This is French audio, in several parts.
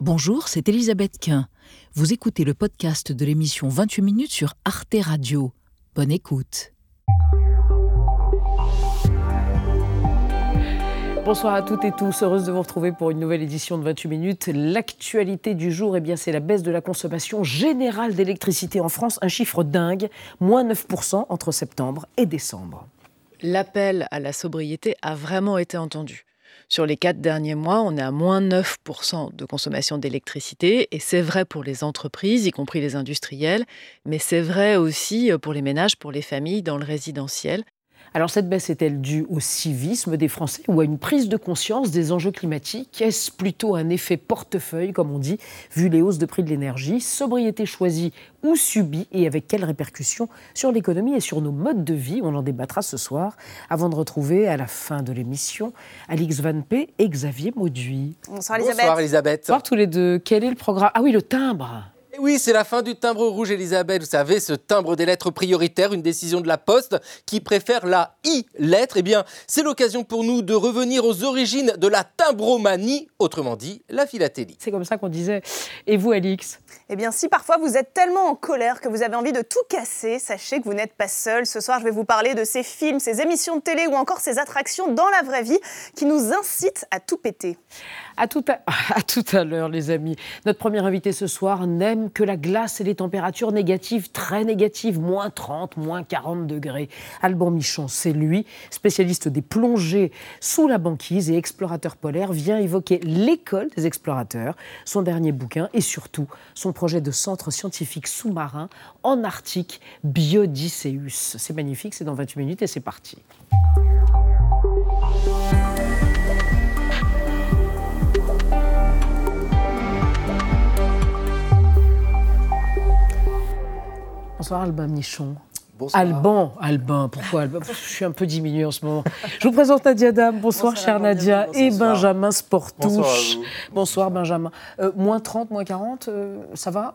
Bonjour, c'est Elisabeth Quint. Vous écoutez le podcast de l'émission 28 minutes sur Arte Radio. Bonne écoute. Bonsoir à toutes et tous, heureuse de vous retrouver pour une nouvelle édition de 28 minutes. L'actualité du jour, eh bien, c'est la baisse de la consommation générale d'électricité en France, un chiffre dingue, moins 9% entre septembre et décembre. L'appel à la sobriété a vraiment été entendu. Sur les quatre derniers mois, on est à moins 9% de consommation d'électricité, et c'est vrai pour les entreprises, y compris les industriels, mais c'est vrai aussi pour les ménages, pour les familles dans le résidentiel. Alors cette baisse est-elle due au civisme des Français ou à une prise de conscience des enjeux climatiques? Est-ce plutôt un effet portefeuille, comme on dit, vu les hausses de prix de l'énergie? Sobriété choisie ou subie? Et avec quelles répercussions sur l'économie et sur nos modes de vie? On en débattra ce soir avant de retrouver à la fin de l'émission Alix Van P et Xavier Mauduit. Bonsoir Elisabeth. Bonsoir Elisabeth. Bonsoir tous les deux. Quel est le programme? Ah oui, le timbre oui, c'est la fin du timbre rouge, Elisabeth. Vous savez, ce timbre des lettres prioritaires, une décision de la Poste qui préfère la I-lettre. Eh bien, c'est l'occasion pour nous de revenir aux origines de la timbromanie, autrement dit, la philatélie. C'est comme ça qu'on disait. Et vous, Alix? Eh bien, si parfois vous êtes tellement en colère que vous avez envie de tout casser, sachez que vous n'êtes pas seul. Ce soir, je vais vous parler de ces films, ces émissions de télé ou encore ces attractions dans la vraie vie qui nous incitent à tout péter. À tout à, à, tout à l'heure, les amis. Notre premier invité ce soir n'aime que la glace et les températures négatives, très négatives, moins 30, moins 40 degrés. Alban Michon, c'est lui, spécialiste des plongées sous la banquise et explorateur polaire, vient évoquer l'école des explorateurs, son dernier bouquin et surtout son projet de centre scientifique sous-marin en Arctique, Biodysseus. C'est magnifique, c'est dans 28 minutes et c'est parti. Bonsoir Alban Michon. Bonsoir. Alban, Alban, pourquoi Alban Je suis un peu diminué en ce moment. Je vous présente Nadia Dam. Bonsoir, Bonsoir, chère Nadia. Bonsoir. Et Benjamin Sportouche. Bonsoir Benjamin. Euh, moins 30, moins 40, euh, ça va?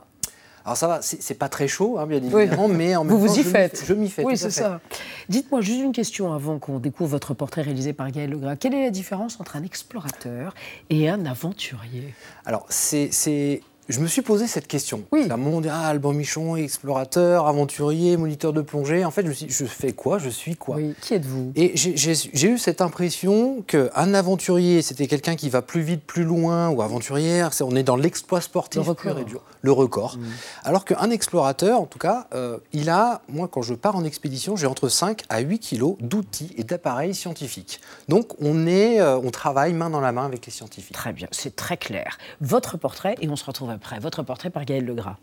Alors ça va, c'est pas très chaud, hein, bien évidemment, mais en même Vous vous y je faites. Je m'y fais. Oui, c'est ça. Dites-moi juste une question avant qu'on découvre votre portrait réalisé par Gaël Legras. Quelle est la différence entre un explorateur et un aventurier? Alors, c'est- je me suis posé cette question. Oui. Un monde, ah, Alban Michon, explorateur, aventurier, moniteur de plongée. En fait, je, me suis dit, je fais quoi? Je suis quoi? Oui. Qui êtes-vous? Et j'ai- eu cette impression qu'un aventurier, c'était quelqu'un qui va plus vite, plus loin, ou aventurière, on est dans l'exploit sportif Le record. pur et dur, le record. Alors qu'un explorateur, en tout cas, euh, il a, moi quand je pars en expédition, j'ai entre 5 à 8 kilos d'outils et d'appareils scientifiques. Donc on, est, euh, on travaille main dans la main avec les scientifiques. Très bien, c'est très clair. Votre portrait, et on se retrouve après. Votre portrait par Gaël Legras.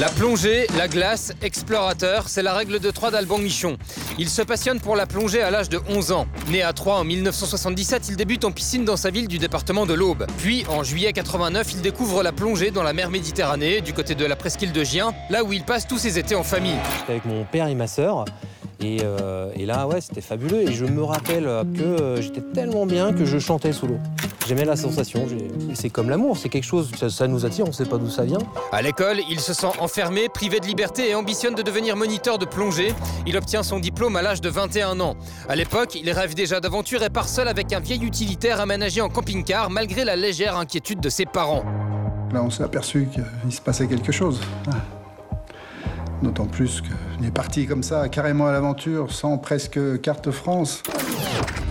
La plongée, la glace, explorateur, c'est la règle de 3 d'Alban Michon. Il se passionne pour la plongée à l'âge de 11 ans. Né à Troyes en 1977, il débute en piscine dans sa ville du département de l'Aube. Puis, en juillet 89, il découvre la plongée dans la mer Méditerranée, du côté de la presqu'île de Gien, là où il passe tous ses étés en famille. J'étais avec mon père et ma sœur. Et, euh, et là, ouais, c'était fabuleux. Et je me rappelle que euh, j'étais tellement bien que je chantais sous l'eau. J'aimais la sensation. C'est comme l'amour, c'est quelque chose, ça, ça nous attire, on sait pas d'où ça vient. À l'école, il se sent enfermé, privé de liberté et ambitionne de devenir moniteur de plongée. Il obtient son diplôme à l'âge de 21 ans. À l'époque, il rêve déjà d'aventure et part seul avec un vieil utilitaire aménagé en camping-car malgré la légère inquiétude de ses parents. Là, on s'est aperçu qu'il se passait quelque chose. Ah. D'autant plus qu'on est parti comme ça, carrément à l'aventure, sans presque carte France.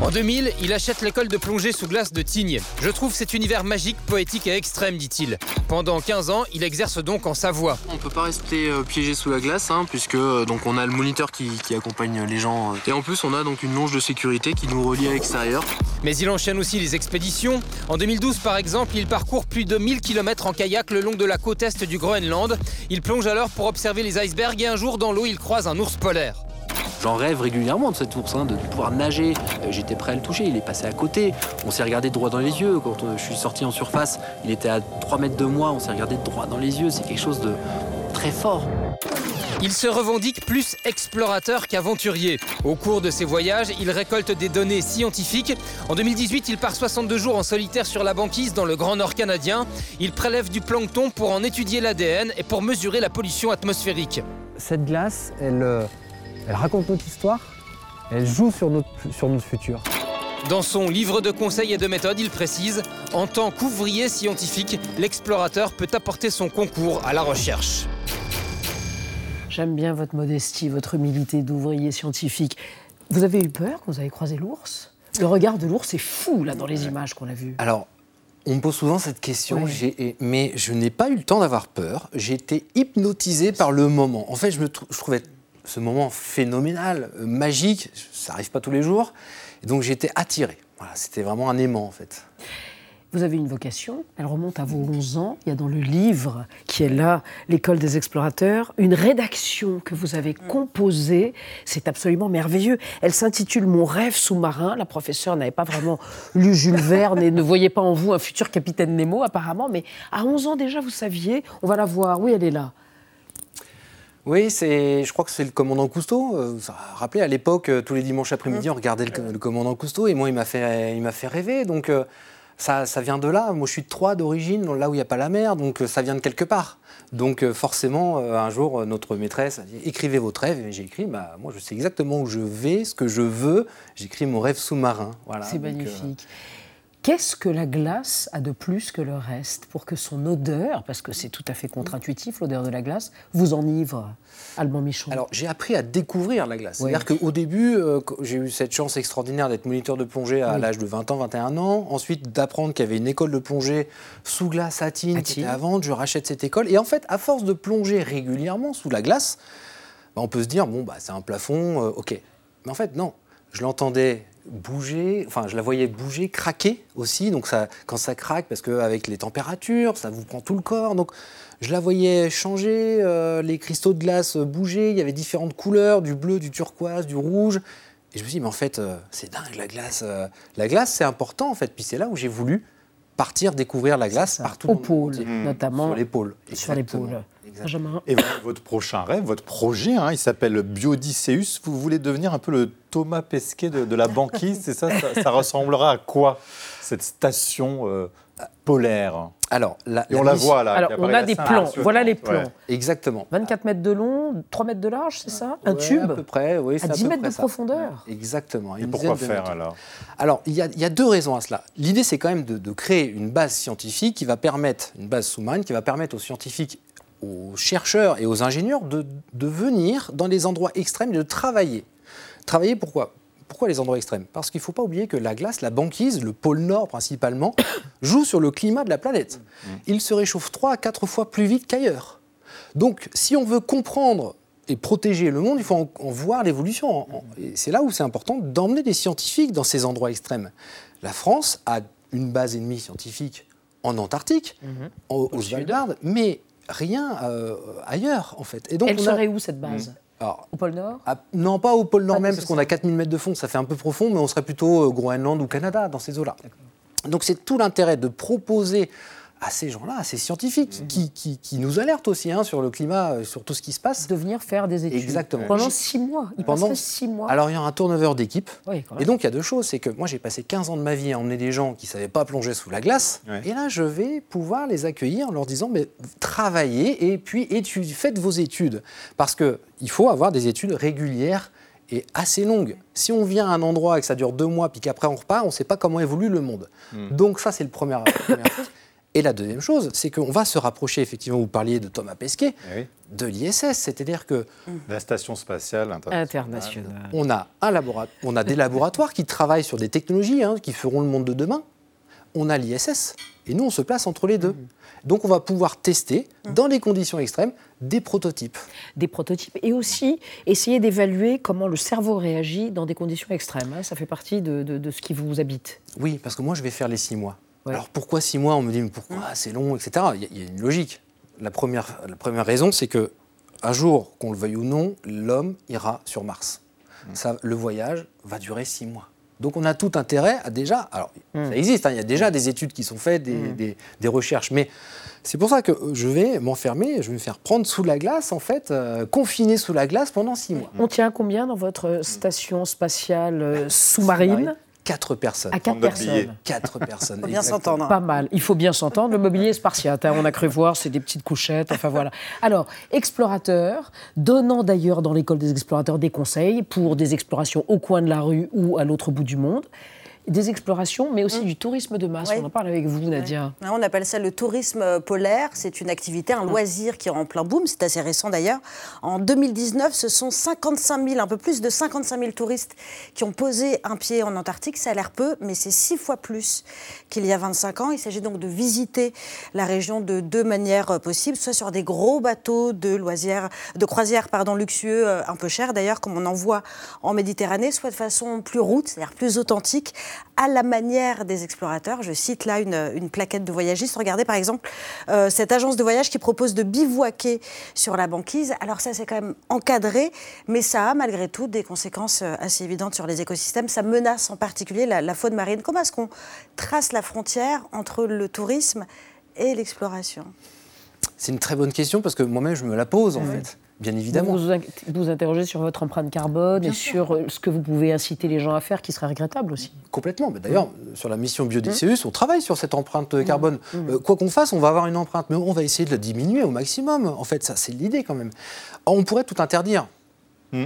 En 2000, il achète l'école de plongée sous glace de Tignes. Je trouve cet univers magique, poétique et extrême, dit-il. Pendant 15 ans, il exerce donc en Savoie. On peut pas rester euh, piégé sous la glace, hein, puisque euh, donc on a le moniteur qui, qui accompagne les gens. euh. Et en plus, on a donc une longe de sécurité qui nous relie à l'extérieur. Mais il enchaîne aussi les expéditions. En 2012, par exemple, il parcourt plus de 1000 km en kayak le long de la côte est du Groenland. Il plonge alors pour observer les icebergs et un jour, dans l'eau, il croise un ours polaire. J'en rêve régulièrement de cet ours, hein, de pouvoir nager. Euh, J'étais prêt à le toucher, il est passé à côté. On s'est regardé droit dans les yeux. Quand euh, je suis sorti en surface, il était à 3 mètres de moi, on s'est regardé droit dans les yeux. C'est quelque chose de très fort. Il se revendique plus explorateur qu'aventurier. Au cours de ses voyages, il récolte des données scientifiques. En 2018, il part 62 jours en solitaire sur la banquise dans le Grand Nord canadien. Il prélève du plancton pour en étudier l'ADN et pour mesurer la pollution atmosphérique. Cette glace, elle, euh, elle raconte notre histoire, elle joue sur notre, sur notre futur. Dans son livre de conseils et de méthodes, il précise En tant qu'ouvrier scientifique, l'explorateur peut apporter son concours à la recherche. J'aime bien votre modestie, votre humilité d'ouvrier scientifique. Vous avez eu peur quand vous avez croisé l'ours? Le regard de l'ours est fou, là, dans les images qu'on a vues. Alors, on me pose souvent cette question, Ouais. mais je n'ai pas eu le temps d'avoir peur. J'ai été hypnotisé par le moment. En fait, je, me trou- je trouvais ce moment phénoménal, euh, magique. Ça n'arrive pas tous les jours. Et donc, j'étais attiré. C'était vraiment un aimant, en fait. Vous avez une vocation, elle remonte à vos 11 ans. Il y a dans le livre qui est là, L'école des explorateurs, une rédaction que vous avez composée. C'est absolument merveilleux. Elle s'intitule Mon rêve sous-marin. La professeure n'avait pas vraiment lu Jules Verne et ne voyait pas en vous un futur capitaine Nemo, apparemment. Mais à 11 ans déjà, vous saviez. On va la voir. Oui, elle est là. Oui, c'est, je crois que c'est le commandant Cousteau. Euh, Ça a rappelé à l'époque, euh, tous les dimanches après-midi, on regardait le, le commandant Cousteau et moi, il m'a fait, il m'a fait rêver. Donc, euh, ça, ça vient de là. Moi, je suis de Troyes d'origine, là où il n'y a pas la mer, donc euh, ça vient de quelque part. Donc, euh, forcément, euh, un jour, euh, notre maîtresse a dit écrivez votre rêve. Et j'ai écrit bah, moi, je sais exactement où je vais, ce que je veux. J'écris mon rêve sous-marin. Voilà, C'est euh, magnifique. Qu'est-ce que la glace a de plus que le reste pour que son odeur, parce que c'est tout à fait contre-intuitif l'odeur de la glace, vous enivre, Alban Michon Alors, j'ai appris à découvrir la glace. Oui. C'est-à-dire qu'au début, euh, j'ai eu cette chance extraordinaire d'être moniteur de plongée à Oui. l'âge de 20 ans, 21 ans. Ensuite, d'apprendre qu'il y avait une école de plongée sous glace à Tignes À qui était à vendre. Je rachète cette école. Et en fait, à force de plonger régulièrement sous la glace, bah, on peut se dire, bon, bah, c'est un plafond, euh, ok. Mais en fait, non. Je l'entendais bouger, enfin, je la voyais bouger, craquer aussi. Donc, ça, quand ça craque, parce qu'avec les températures, ça vous prend tout le corps. Donc, je la voyais changer, euh, les cristaux de glace bouger, il y avait différentes couleurs, du bleu, du turquoise, du rouge. Et je me suis dit, mais en fait, euh, c'est dingue la glace. euh. la glace, c'est important, en fait. Puis c'est là où j'ai voulu partir découvrir la glace partout au pôle, monde. notamment. Sur l'épaule. Sur exactement. l'épaule. Benjamin Et voilà votre prochain rêve, votre projet, hein, il s'appelle Biodicéus. Vous voulez devenir un peu le Thomas Pesquet de, de la banquise, c'est ça, ça Ça ressemblera à quoi cette station euh, polaire? Alors, la, Et on la voit là. Alors, on a des plans. Voilà les plans. Ouais. Exactement. 24 mètres de long, 3 mètres de large, c'est ça? Un Ouais, tube À peu près, oui. c'est À à 10 peu mètres près de ça. profondeur Exactement. Et pourquoi faire mètres. alors? Alors, il y, a, il y a deux raisons à cela. L'idée, c'est quand même de, de créer une base scientifique qui va permettre, une base sous-marine qui va permettre aux scientifiques, aux chercheurs et aux ingénieurs de, de venir dans les endroits extrêmes et de travailler. Travailler pourquoi? Pourquoi les endroits extrêmes? Parce qu'il ne faut pas oublier que la glace, la banquise, le pôle Nord principalement, joue sur le climat de la planète. Il se réchauffe 3 à 4 fois plus vite qu'ailleurs. Donc, si on veut comprendre et protéger le monde, il faut en, en voir l'évolution. Et c'est là où c'est important d'emmener des scientifiques dans ces endroits extrêmes. La France a une base ennemie scientifique en Antarctique, au, au Svalbard, mais rien euh, ailleurs, en fait. Et donc, Elle on a- serait où cette base Alors, Au pôle Nord ah, non, pas au pôle Nord Pas même, parce qu'on a 4000 mètres de fond, ça fait un peu profond, mais on serait plutôt euh, Groenland ou Canada, dans ces eaux-là. Donc c'est tout l'intérêt de proposer à ces gens-là, à ces scientifiques, qui, qui- qui nous alertent aussi hein, sur le climat, euh, sur tout ce qui se passe. De venir faire des études. Exactement. Pendant 6 mois. Il Pendant- 6 mois. Alors il y a un turnover d'équipe. Oui. Et donc il y a deux choses, c'est que moi j'ai passé 15 ans de ma vie à emmener des gens qui ne savaient pas plonger sous la glace, Ouais. et là je vais pouvoir les accueillir en leur disant mais travaillez et puis étu- faites vos études. Parce qu'il faut avoir des études régulières et assez longues. Si on vient à un endroit et que ça dure deux mois puis qu'après on repart, on ne sait pas comment évolue le monde. Donc ça c'est le premier, la première chose. Et la deuxième chose, c'est qu'on va se rapprocher, effectivement, vous parliez de Thomas Pesquet, Eh oui. de l'ISS, c'est-à-dire que La station spatiale internationale. International. on a, un labora- on a des laboratoires qui travaillent sur des technologies hein, qui feront le monde de demain. On a l'ISS. Et nous, on se place entre les deux. Donc, on va pouvoir tester, dans les conditions extrêmes, des prototypes. Des prototypes. Et aussi essayer d'évaluer comment le cerveau réagit dans des conditions extrêmes. hein. Ça fait partie de, de- de ce qui vous habite. Oui, parce que moi, je vais faire les six mois. Ouais. Alors, pourquoi six mois On me dit, mais pourquoi c'est long, etc. Il y, a- il y a une logique. La première, la première raison, c'est que un jour, qu'on le veuille ou non, l'homme ira sur Mars. Ça, le voyage va durer six mois. Donc on a tout intérêt à déjà. Alors ça existe, hein, il y a déjà des études qui sont faites, des, des- des recherches, mais c'est pour ça que je vais m'enfermer, je vais me faire prendre sous la glace, en fait, euh, confiné sous la glace pendant six mois. On tient combien dans votre station spatiale euh, sous-marine? Quatre personnes. À quatre personnes. Quatre personnes. Faut bien s'entendre. Pas mal. Il faut bien s'entendre. Le mobilier est spartiate. hein. On a cru voir, c'est des petites couchettes. Enfin voilà. Alors, explorateur, donnant d'ailleurs dans l'école des explorateurs des conseils pour des explorations au coin de la rue ou à l'autre bout du monde. Des explorations, mais aussi Mm. du tourisme de masse. On en parle avec vous, Nadia. Ouais, On appelle ça le tourisme polaire. C'est une activité, un loisir qui est en plein boom. C'est assez récent d'ailleurs. En 2019, ce sont 55 000, un peu plus de 55 000 touristes qui ont posé un pied en Antarctique. Ça a l'air peu, mais c'est six fois plus qu'il y a 25 ans. Il s'agit donc de visiter la région de deux manières possibles, soit sur des gros bateaux de loisirs, de croisière, pardon, luxueux, euh, un peu chers d'ailleurs, comme on en voit en Méditerranée, soit de façon plus route, c'est-à-dire plus authentique, à la manière des explorateurs. Je cite là une, une plaquette de voyagistes. Regardez par exemple euh, cette agence de voyage qui propose de bivouaquer sur la banquise. Alors ça, c'est quand même encadré, mais ça a malgré tout des conséquences euh, assez évidentes sur les écosystèmes. Ça menace en particulier la, la faune marine. Comment est-ce qu'on trace la frontière entre le tourisme et l'exploration? C'est une très bonne question parce que moi-même, je me la pose, en fait. Bien évidemment. Vous vous, interrogez sur votre empreinte carbone et sur euh, ce que vous pouvez inciter les gens à faire, qui serait regrettable aussi. Complètement. Mais D'ailleurs, Mm. sur la mission Biodicéus, on travaille sur cette empreinte carbone. Euh, quoi qu'on fasse, on va avoir une empreinte, mais on va essayer de la diminuer au maximum. En fait, ça, c'est l'idée quand même. Or, on pourrait tout interdire. Mm.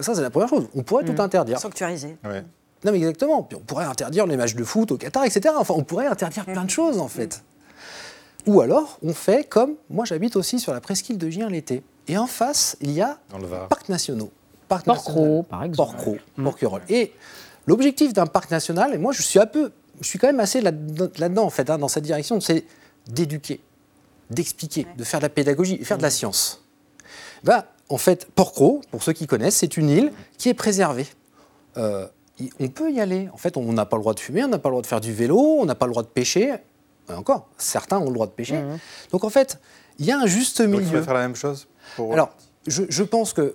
Ça, c'est la première chose. On pourrait tout interdire. Sanctuariser. Ouais. Non, mais exactement. Puis on pourrait interdire les matchs de foot au Qatar, etc. Enfin, on pourrait interdire plein de choses, en fait. Ou alors, on fait comme moi, j'habite aussi sur la presqu'île de Gien l'été. Et en face, il y a Dans le Var. parcs nationaux. Parc Porquerolles, par exemple. Porquerolles, Porquerolles. Et l'objectif d'un parc national, et moi je suis un peu, je suis quand même assez là- là-dedans en fait, hein, dans cette direction, c'est d'éduquer, d'expliquer, de faire de la pédagogie, de faire de la science. Bah, en fait, Porquerolles, pour ceux qui connaissent, c'est une île qui est préservée. Euh, on peut y aller. En fait, on n'a pas le droit de fumer, on n'a pas le droit de faire du vélo, on n'a pas le droit de pêcher. Et encore, certains ont le droit de pêcher. Donc en fait, il y a un juste Donc, il milieu. faut faire la même chose pour... Alors, je, je pense que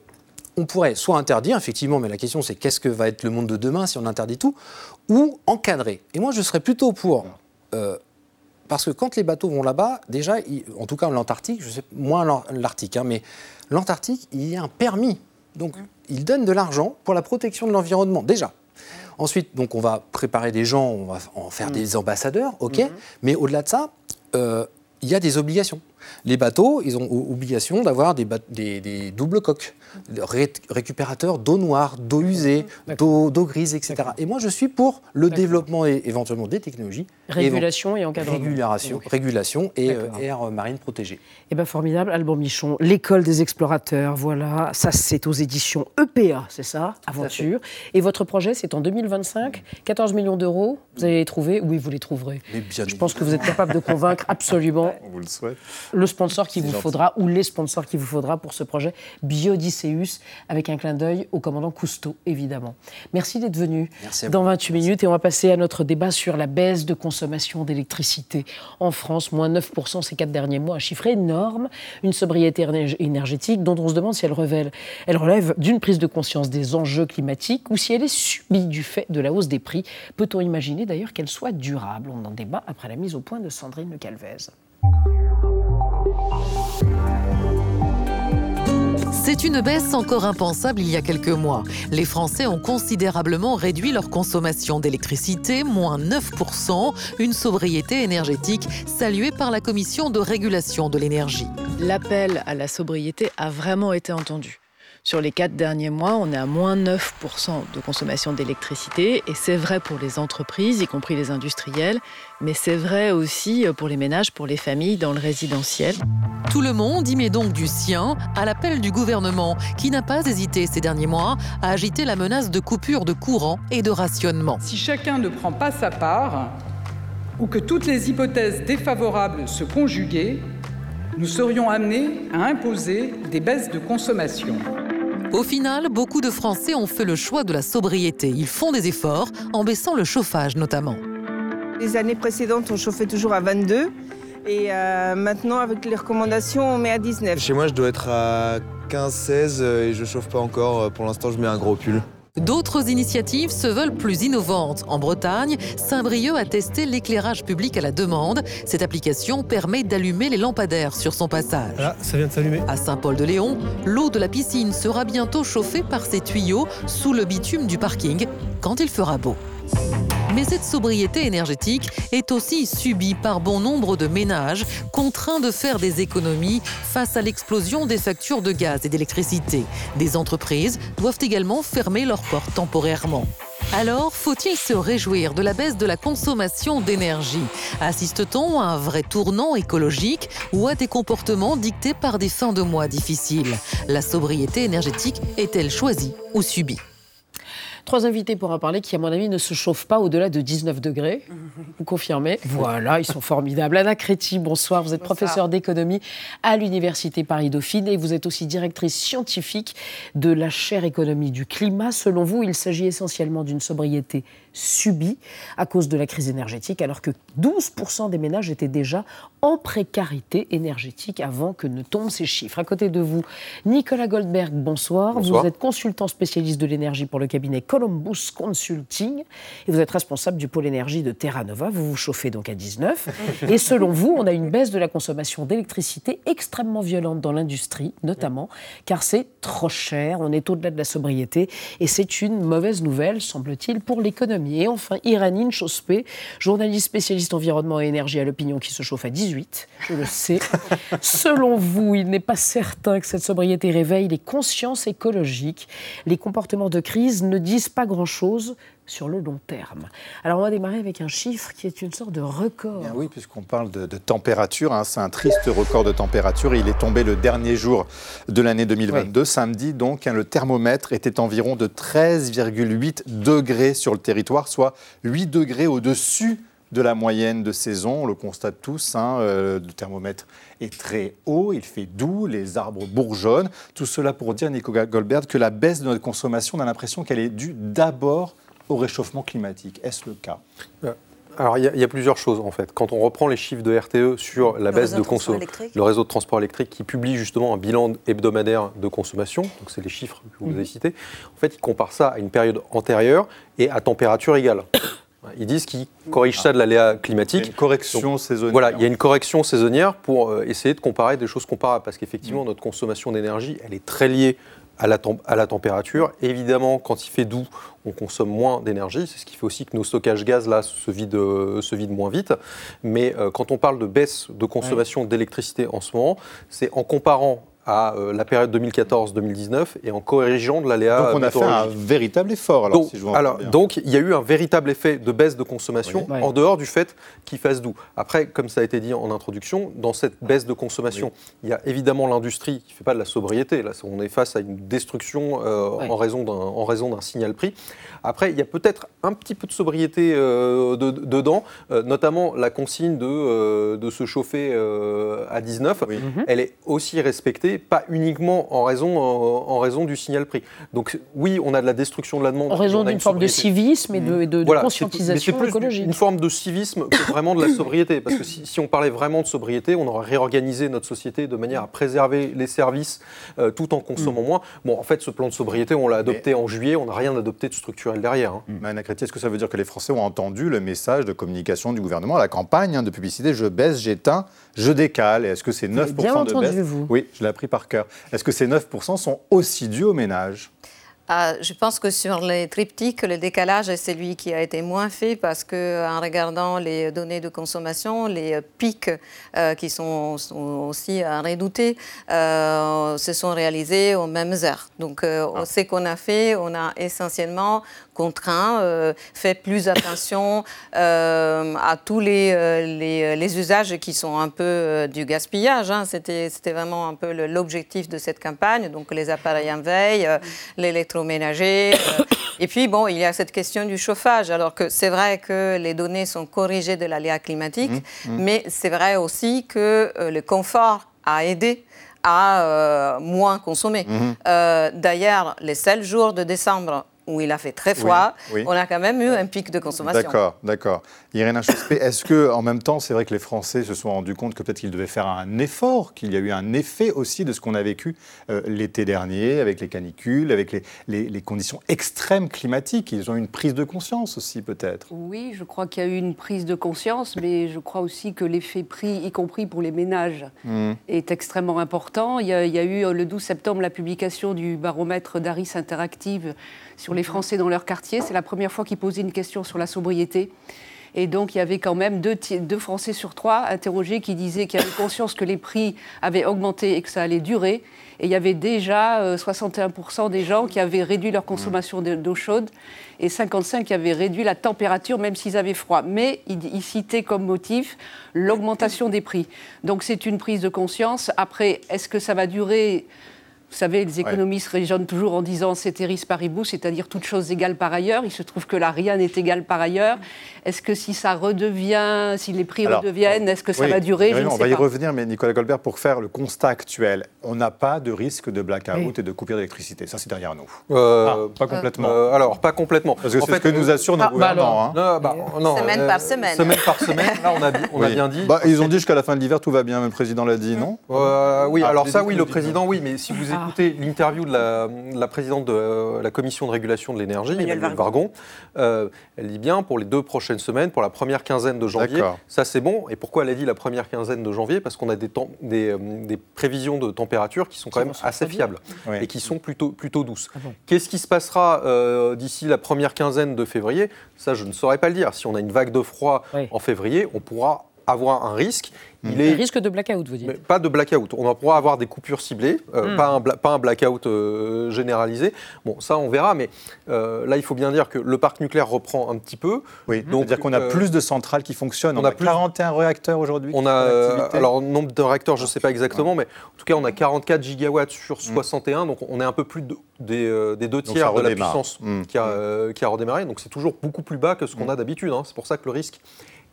on pourrait soit interdire, effectivement, mais la question c'est qu'est-ce que va être le monde de demain si on interdit tout, ou encadrer. Et moi, je serais plutôt pour. euh, parce que quand les bateaux vont là-bas, déjà, il- en tout cas l'Antarctique, je sais moins l'Ar- l'Arctique, hein, mais l'Antarctique, il y a un permis. Donc, ils donnent de l'argent pour la protection de l'environnement, déjà. Ensuite, donc, on va préparer des gens, on va en faire des ambassadeurs, ok. Mais au-delà de ça, euh, il y a des obligations. Les bateaux, ils ont obligation d'avoir des, ba- des- des doubles coques, ré- récupérateurs d'eau noire, d'eau usée, d'eau grise, etc. Et moi, je suis pour le développement et éventuellement des technologies. Régulation et encadrement. Régulation, régulation et euh, air marine protégée. Eh bien, formidable. Alban Michon, l'école des explorateurs, voilà. Ça, c'est aux éditions EPA, c'est ça Aventure. Et votre projet, c'est en 2025. 14 millions d'euros. Vous allez les trouver Oui, vous les trouverez. Mais bien Je pense que vous êtes capable de convaincre absolument On vous le souhaite. Le sponsor qu'il vous gentil. faudra ou les sponsors qu'il vous faudra pour ce projet Biodicéus, avec un clin d'œil au commandant Cousteau, évidemment. Merci d'être venu Merci dans 28 minutes et on va passer à notre débat sur la baisse de consommation d'électricité en France, moins 9% ces quatre derniers mois, un chiffre énorme, une sobriété éner- énergétique dont on se demande si elle relève, elle relève d'une prise de conscience des enjeux climatiques ou si elle est subie du fait de la hausse des prix. Peut-on imaginer d'ailleurs qu'elle soit durable? On en débat après la mise au point de Sandrine Le Calvez. C'est une baisse encore impensable il y a quelques mois. Les Français ont considérablement réduit leur consommation d'électricité, moins 9%, une sobriété énergétique saluée par la Commission de régulation de l'énergie. L'appel à la sobriété a vraiment été entendu. Sur les quatre derniers mois, on est à moins 9% de consommation d'électricité, et c'est vrai pour les entreprises, y compris les industriels, mais c'est vrai aussi pour les ménages, pour les familles dans le résidentiel. Tout le monde y met donc du sien à l'appel du gouvernement, qui n'a pas hésité ces derniers mois à agiter la menace de coupure de courant et de rationnement. Si chacun ne prend pas sa part, ou que toutes les hypothèses défavorables se conjuguaient, nous serions amenés à imposer des baisses de consommation. Au final, beaucoup de Français ont fait le choix de la sobriété. Ils font des efforts en baissant le chauffage notamment. Les années précédentes, on chauffait toujours à 22. Et euh, maintenant, avec les recommandations, on met à 19. Chez moi, je dois être à 15-16 et je chauffe pas encore. Pour l'instant, je mets un gros pull. D'autres initiatives se veulent plus innovantes. En Bretagne, Saint-Brieuc a testé l'éclairage public à la demande. Cette application permet d'allumer les lampadaires sur son passage. Là, ça vient de s'allumer. À Saint-Paul-de-Léon, l'eau de la piscine sera bientôt chauffée par ces tuyaux sous le bitume du parking quand il fera beau. Mais cette sobriété énergétique est aussi subie par bon nombre de ménages contraints de faire des économies face à l'explosion des factures de gaz et d'électricité. Des entreprises doivent également fermer leurs portes temporairement. Alors, faut-il se réjouir de la baisse de la consommation d'énergie? Assiste-t-on à un vrai tournant écologique ou à des comportements dictés par des fins de mois difficiles? La sobriété énergétique est-elle choisie ou subie? Trois invités pour en parler qui, à mon avis, ne se chauffent pas au-delà de 19 degrés. Vous confirmez Voilà, ils sont formidables. Anna Créti, bonsoir. Vous êtes professeure d'économie à l'Université Paris-Dauphine et vous êtes aussi directrice scientifique de la chaire économie du climat. Selon vous, il s'agit essentiellement d'une sobriété subie à cause de la crise énergétique, alors que 12% des ménages étaient déjà en précarité énergétique avant que ne tombent ces chiffres. À côté de vous, Nicolas Goldberg, bonsoir. Bonsoir. Vous êtes consultant spécialiste de l'énergie pour le cabinet Columbus Consulting et vous êtes responsable du pôle énergie de Terra Nova. Vous vous chauffez donc à 19. Et selon vous, on a une baisse de la consommation d'électricité extrêmement violente dans l'industrie, notamment, car c'est trop cher. On est au-delà de la sobriété et c'est une mauvaise nouvelle, semble-t-il, pour l'économie. Et enfin, Iranine Chospé, journaliste spécialiste environnement et énergie à l'opinion qui se chauffe à 18, je le sais. Selon vous, il n'est pas certain que cette sobriété réveille les consciences écologiques. Les comportements de crise ne disent pas grand-chose sur le long terme. Alors on va démarrer avec un chiffre qui est une sorte de record. Bien oui, puisqu'on parle de, de température, hein, c'est un triste record de température. Il est tombé le dernier jour de l'année 2022, samedi donc. hein, le thermomètre était environ de 13,8 degrés sur le territoire, soit 8 degrés au-dessus de la moyenne de saison. On le constate tous, hein, euh, le thermomètre est très haut, il fait doux, les arbres bourgeonnent. Tout cela pour dire, Nico Goldberg, que la baisse de notre consommation, on a l'impression qu'elle est due d'abord au réchauffement climatique. Est-ce le cas? Alors, il y, a- il y a plusieurs choses en fait. Quand on reprend les chiffres de RTE sur la Le baisse de consommation, le réseau de transport électrique qui publie justement un bilan hebdomadaire de consommation, donc c'est les chiffres que vous Mhm. avez cités, en fait, ils comparent ça à une période antérieure et à température égale. Ils disent qu'ils corrigent ça de l'aléa climatique. Il y a une correction saisonnière. Voilà, il y a une correction saisonnière pour euh, essayer de comparer des choses comparables. Parce qu'effectivement, Mm. notre consommation d'énergie, elle est très liée à la, tem- à la température. Évidemment, quand il fait doux, on consomme moins d'énergie. C'est ce qui fait aussi que nos stockages gaz, là, se vident, euh, se vident moins vite. Mais euh, quand on parle de baisse de consommation d'électricité en ce moment, c'est en comparant à euh, la période 2014-2019 et en corrigeant de l'aléa Donc on a fait un véritable effort, alors, Donc, si je vous alors, donc, il y a eu un véritable effet de baisse de consommation Oui. en dehors du fait qu'il fasse doux. Après, comme ça a été dit en introduction, dans cette baisse de consommation, il y a évidemment l'industrie qui ne fait pas de la sobriété. Là, on est face à une destruction euh, en raison d'un en raison d'un signal prix. Après, il y a peut-être un petit peu de sobriété euh, de- dedans, euh, notamment la consigne de, euh, de se chauffer euh, à 19. Elle est aussi respectée, pas uniquement en raison, en, en raison du signal prix. Donc oui, on a de la destruction de la demande. En raison d'une forme de civisme et de, et de- Voilà, c'est- conscientisation mais c'est plus écologique. Une forme de civisme que vraiment de la sobriété. Parce que si, si on parlait vraiment de sobriété, on aurait réorganisé notre société de manière à préserver les services euh, tout en consommant Mm. moins. Bon, en fait, ce plan de sobriété, on l'a adopté en juillet, on n'a rien adopté de structurel derrière. hein. Anna Créti, est-ce que ça veut dire que les Français ont entendu le message de communication du gouvernement, la campagne hein, de publicité? Je baisse, j'éteins, je décale Et Est-ce que ces 9% bien de entendu, baisse vous. Oui, je l'ai appris par cœur. Est-ce que ces 9% sont aussi dus aux ménages Ah, je pense que sur les triptyques, le décalage est celui qui a été moins fait parce que en regardant les données de consommation, les pics euh, qui sont, sont aussi euh, redoutés euh, se sont réalisés aux mêmes heures. Donc, euh, ce qu'on a fait, on a essentiellement contraint, fait plus attention à tous les, les, les usages qui sont un peu du gaspillage. hein. C'était vraiment un peu l'objectif de cette campagne. Donc, les appareils en veille, euh, l'électroménager. euh, et puis, bon, il y a cette question du chauffage. Alors que c'est vrai que les données sont corrigées de l'aléa climatique, Mmh, mmh. mais c'est vrai aussi que euh, le confort a aidé à euh, moins consommer. Mhm. Euh, D'ailleurs, les seuls jours de décembre où il a fait très froid, Oui, oui. on a quand même eu un pic de consommation. D'accord, d'accord. Irène Chospé, est-ce que en même temps, c'est vrai que les Français se sont rendus compte que peut-être qu'ils devaient faire un effort, qu'il y a eu un effet aussi de ce qu'on a vécu euh, l'été dernier avec les canicules, avec les, les- les conditions extrêmes climatiques? Ils ont eu une prise de conscience aussi peut-être. Oui, je crois qu'il y a eu une prise de conscience, mais je crois aussi que l'effet prix, y compris pour les ménages, Hmm. est extrêmement important. Il y, a, il y a eu euh, le 12 septembre la publication du baromètre d'Aris Interactive sur les Français dans leur quartier. C'est la première fois qu'ils posaient une question sur la sobriété. Et donc, il y avait quand même deux, Français sur trois interrogés qui disaient qu'ils avaient conscience que les prix avaient augmenté et que ça allait durer. Et il y avait déjà euh, 61% des gens qui avaient réduit leur consommation de- d'eau chaude et 55% qui avaient réduit la température même s'ils avaient froid. Mais ils il citaient comme motif l'augmentation des prix. Donc c'est une prise de conscience. Après, est-ce que ça va durer? Vous savez, les économistes raisonnent toujours en disant ceteris paribus, c'est-à-dire toutes choses égales par ailleurs. Il se trouve que là, rien n'est égal par ailleurs. Est-ce que si ça redevient, si les prix Alors, redeviennent, est-ce que ça Oui, va durer? Je oui, ne On sais va y pas. revenir, mais Nicolas Goldberg, pour faire le constat actuel, on n'a pas de risque de blackout et de coupure d'électricité. Ça, c'est derrière nous. Euh, Ah, pas complètement. euh, alors, pas complètement. Parce que c'est ce que nous assurent nos Ah, bah hein. non, bah, non, Semaine euh, par semaine. Semaine par semaine, là, on a, bi- on a Oui. bien dit. Bah, ils ont dit jusqu'à la fin de l'hiver, tout va bien. Le président l'a dit, non? Euh, oui, Ah, alors ça, oui, le président, oui, mais si vous Écoutez l'interview de la, de la présidente de euh, la commission de régulation de l'énergie, Emmanuelle Emmanuelle Vargon, euh, elle dit bien pour les deux prochaines semaines, pour la première quinzaine de janvier, ça c'est bon. Et pourquoi elle a dit la première quinzaine de janvier? Parce qu'on a des, temps- des, euh, des prévisions de température qui sont quand même assez fiables Oui. et qui sont plutôt, plutôt douces. Ah bon Qu'est-ce qui se passera euh, d'ici la première quinzaine de février? Ça, je ne saurais pas le dire. Si on a une vague de froid Oui. en février, on pourra avoir un risque. Il Un est risque de blackout, vous dites mais pas de blackout. On en pourra avoir des coupures ciblées, euh, Hmm. pas, un bla- pas un blackout euh, généralisé. Bon, ça, on verra, mais euh, là, il faut bien dire que le parc nucléaire reprend un petit peu. Oui, Donc, c'est-à-dire qu'on a euh, plus de centrales qui fonctionnent. On, on a a, plus- 41 réacteurs aujourd'hui. On a, alors, nombre de réacteurs, je ne sais pas exactement, mais en tout cas, on a 44 gigawatts sur Hmm. 61, donc on est un peu plus de- des, des deux tiers de la puissance Hmm. qui, a, euh, qui a redémarré. Donc c'est toujours beaucoup plus bas que ce qu'on a d'habitude. hein. C'est pour ça que le risque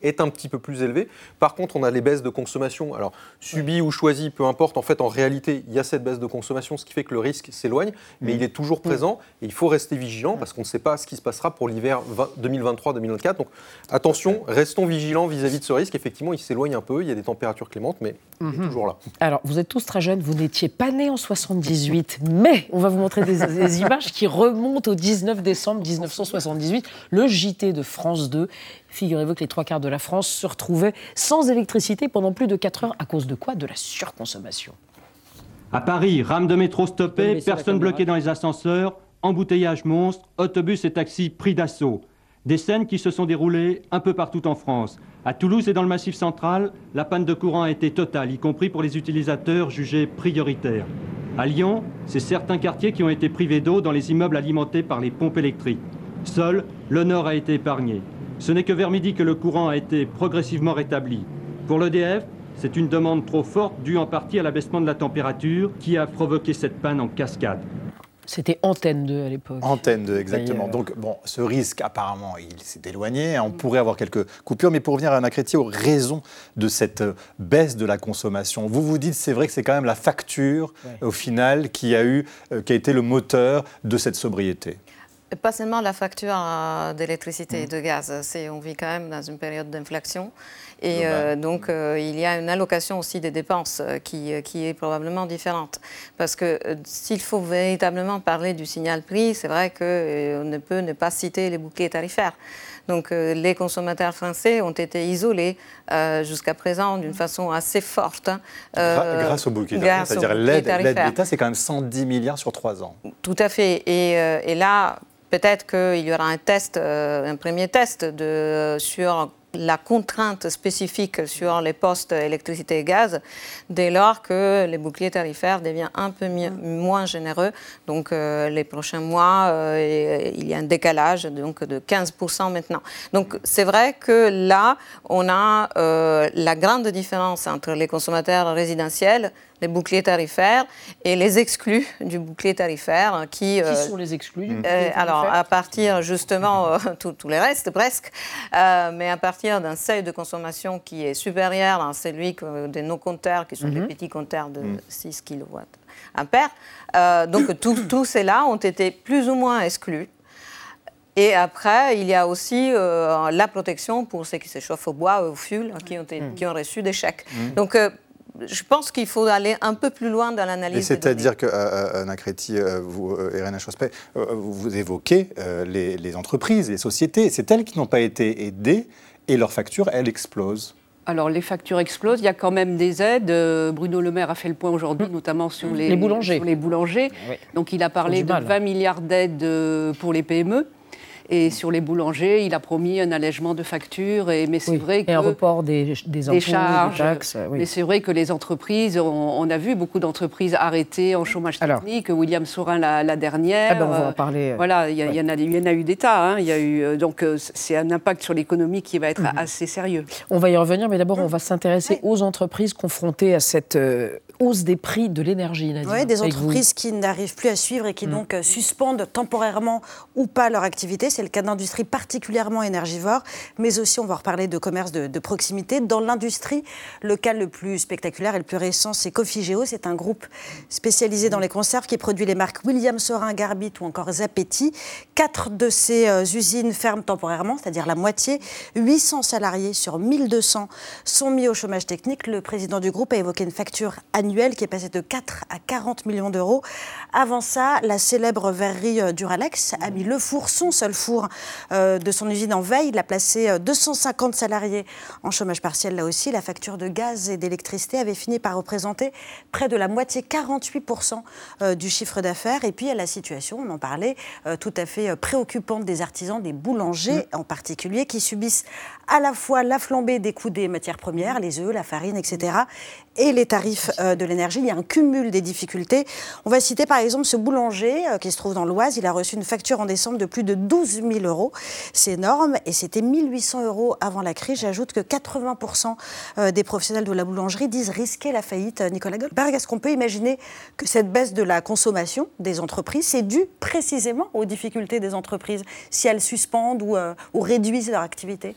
est un petit peu plus élevé. Par contre, on a les baisses de consommation. Alors, subies ou choisies, peu importe. En fait, en réalité, il y a cette baisse de consommation, ce qui fait que le risque s'éloigne, mais Mm. il est toujours présent et il faut rester vigilant parce qu'on ne sait pas ce qui se passera pour l'hiver 20 2023-2024. Donc, attention, restons vigilants vis-à-vis de ce risque. Effectivement, il s'éloigne un peu. Il y a des températures clémentes, mais il est Mhm. toujours là. Alors, vous êtes tous très jeunes, vous n'étiez pas nés en 78, mais on va vous montrer des, des images qui remontent au 19 décembre 1978, le JT de France 2. Figurez-vous que les trois quarts de la France se retrouvaient sans électricité pendant plus de 4 heures. À cause de quoi? De la surconsommation. À Paris, rame de métro Vous stoppée, baissez la personnes bloquées dans les ascenseurs, embouteillage monstre, autobus et taxis pris d'assaut. Des scènes qui se sont déroulées un peu partout en France. À Toulouse et dans le Massif central, la panne de courant a été totale, y compris pour les utilisateurs jugés prioritaires. À Lyon, c'est certains quartiers qui ont été privés d'eau dans les immeubles alimentés par les pompes électriques. Seul, le nord a été épargné. Ce n'est que vers midi que le courant a été progressivement rétabli. Pour l'EDF, c'est une demande trop forte due en partie à l'abaissement de la température qui a provoqué cette panne en cascade. C'était Antenne 2 à l'époque. Antenne 2, exactement. Donc, bon, ce risque, apparemment, il s'est éloigné. On pourrait avoir quelques coupures, mais pour revenir à Anna Crétier, aux raisons de cette euh, baisse de la consommation, vous vous dites, c'est vrai que c'est quand même la facture, au final, qui a, eu, euh, qui a été le moteur de cette sobriété. Pas seulement la facture euh, d'électricité et de gaz, on vit quand même dans une période d'inflation. Et euh, donc, euh, il y a une allocation aussi des dépenses qui, qui est probablement différente. Parce que euh, s'il faut véritablement parler du signal prix, c'est vrai qu'on ne peut ne pas citer les bouquets tarifaires. Donc, les consommateurs français ont été isolés jusqu'à présent d'une façon assez forte. hein, grâce au bouquet tarifaire. C'est-à-dire l'aide l'État, c'est quand même 110 milliards sur 3 ans. Tout à fait. Et, et là, peut-être qu'il y aura un euh, premier test sur la contrainte spécifique sur les postes électricité et gaz, dès lors que les boucliers tarifaires deviennent un peu moins généreux. Donc euh, les prochains mois, euh, il y a un décalage donc, de 15% maintenant. Donc c'est vrai que là, on a la grande différence entre les consommateurs résidentiels, les boucliers tarifaires et les exclus du bouclier tarifaire qui... Qui euh, sont les exclus du euh, bouclier alors, tarifaire à partir justement, euh, tous les restes presque, euh, mais à partir d'un seuil de consommation qui est supérieur à celui que, de nos compteurs, qui sont Mhm. des petits compteurs de 6 kW ampères. Euh, donc, tous ceux-là ont été plus ou moins exclus. Et après, il y a aussi euh, la protection pour ceux qui se chauffent au bois ou au fioul, qui ont, été- Mhm. qui ont reçu des chèques. Mhm. Donc, euh, je pense qu'il faut aller un peu plus loin dans l'analyse. c'est-à-dire que, euh, euh, Anna Créti, euh, vous, euh, Irène Chospet, euh, vous évoquez euh, les, les entreprises, les sociétés. C'est elles qui n'ont pas été aidées et leurs factures, elles explosent. Alors les factures explosent, il y a quand même des aides. Euh, Bruno Le Maire a fait le point aujourd'hui, notamment sur les, Les boulangers. sur les boulangers. Oui. Donc il a parlé de mal. 20 milliards d'aides pour les PME. Et sur les boulangers, il a promis un allègement de factures. Et, mais c'est Oui, vrai et que un report des, des impôts, charges. des taxes. oui. Mais c'est vrai que les entreprises, on, on a vu beaucoup d'entreprises arrêtées en chômage technique. William Saurin la, la dernière. Ah ben, on va en Euh, parler. Voilà, il y, il y en a, il y en a eu des tas. hein. Il y a eu, euh, donc euh, c'est un impact sur l'économie qui va être Mhm. assez sérieux. On va y revenir, mais d'abord, on va s'intéresser aux entreprises confrontées à cette euh, hausse des prix de l'énergie. Oui, des vous. entreprises qui n'arrivent plus à suivre et qui Mm. donc euh, suspendent temporairement ou pas leur activité. C'est le cas d'industries particulièrement énergivores, mais aussi, on va reparler de commerce de, proximité. Dans l'industrie, le cas le plus spectaculaire et le plus récent, c'est Cofigeo. C'est un groupe spécialisé dans les conserves qui produit les marques William Sorin, Garbit ou encore Zapetti. Quatre de ces euh, usines ferment temporairement, c'est-à-dire la moitié. 800 salariés sur 1200 sont mis au chômage technique. Le président du groupe a évoqué une facture annuelle qui est passée de 4 à 40 millions d'euros. Avant ça, la célèbre verrerie euh, Duralex a mis le four, son seul euh, de son usine en veille. Il a placé euh, 250 salariés en chômage partiel là aussi. La facture de gaz et d'électricité avait fini par représenter près de la moitié, 48% euh, du chiffre d'affaires. Et puis il y a la situation, on en parlait, euh, tout à fait euh, préoccupante des artisans, des boulangers en particulier, qui subissent à la fois la flambée des coûts des matières premières, les œufs, la farine, etc., et les tarifs euh, de l'énergie. Il y a un cumul des difficultés. On va citer par exemple ce boulanger euh, qui se trouve dans l'Oise. Il a reçu une facture en décembre de plus de 12 000 euros. C'est énorme et c'était 1800 euros avant la crise. J'ajoute que 80% euh, des professionnels de la boulangerie disent risquer la faillite. Nicolas Goldberg, est-ce qu'on peut imaginer que cette baisse de la consommation des entreprises, c'est dû précisément aux difficultés des entreprises si elles suspendent ou, réduisent leur activité?